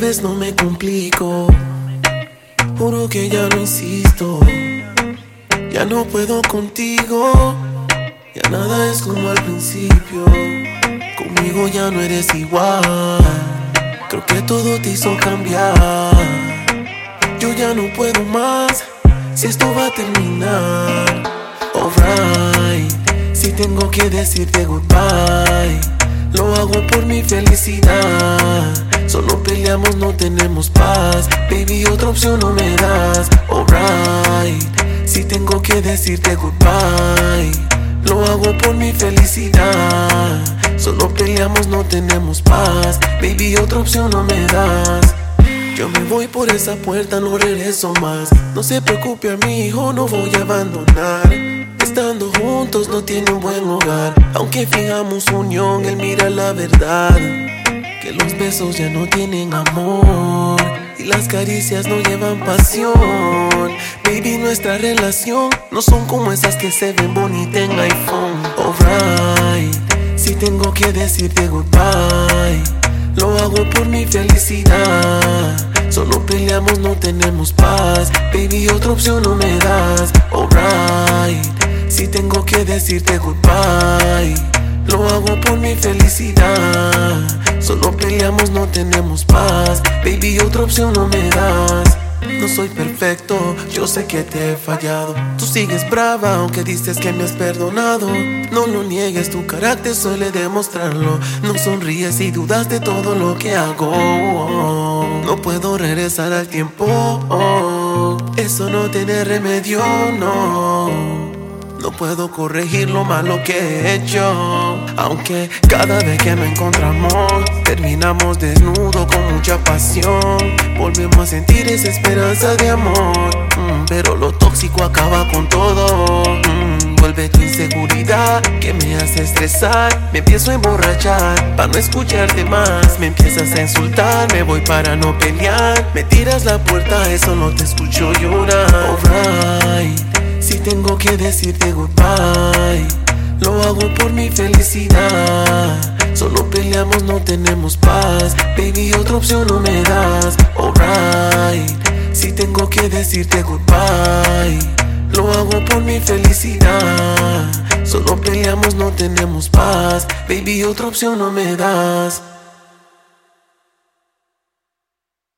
Vez no me complico. Juro que ya no insisto. Ya no puedo contigo. Ya nada es como al principio. Conmigo ya no eres igual. Creo que todo te hizo cambiar. Yo ya no puedo más. Si esto va a terminar. Alright. Si tengo que decirte goodbye. Lo hago por mi felicidad Peleamos, no tenemos paz. Baby, otra opción no me das. Alright, si tengo que decirte goodbye, lo hago por mi felicidad. Solo peleamos, no tenemos paz. Baby, otra opción no me das. Yo me voy por esa puerta, no regreso más. No se preocupe a mi hijo, no voy a abandonar. Estando juntos no tiene un buen hogar. Aunque fijamos unión, él mira la verdad. Que los besos ya no tienen amor. Y las caricias no llevan pasión. Baby, nuestra relación no son como esas que se ven bonitas en iPhone. Alright, si tengo que decirte goodbye. Lo hago por mi felicidad. Solo peleamos, no tenemos paz. Baby, otra opción no me das. Alright, si tengo que decirte goodbye. Lo hago por mi felicidad. Solo peleamos, no tenemos paz. Baby, otra opción no me das. No soy perfecto, yo sé que te he fallado. Tú sigues brava, aunque dices que me has perdonado. No lo niegues, tu carácter suele demostrarlo. No sonríes y dudas de todo lo que hago. No puedo regresar al tiempo. Eso no tiene remedio, no. No puedo corregir lo malo que he hecho. Aunque cada vez que nos encontramos, terminamos desnudo con mucha pasión. Volvemos a sentir esa esperanza de amor. Mm, pero lo tóxico acaba con todo. Mm, vuelve tu inseguridad que me hace estresar. Me empiezo a emborrachar para no escucharte más. Me empiezas a insultar, me voy para no pelear. Me tiras la puerta, eso no te escucho llorar. Alright. Si tengo que decirte goodbye, lo hago por mi felicidad. Solo peleamos, no tenemos paz. Baby, otra opción no me das. Alright, si tengo que decirte goodbye, lo hago por mi felicidad. Solo peleamos, no tenemos paz. Baby, otra opción no me das.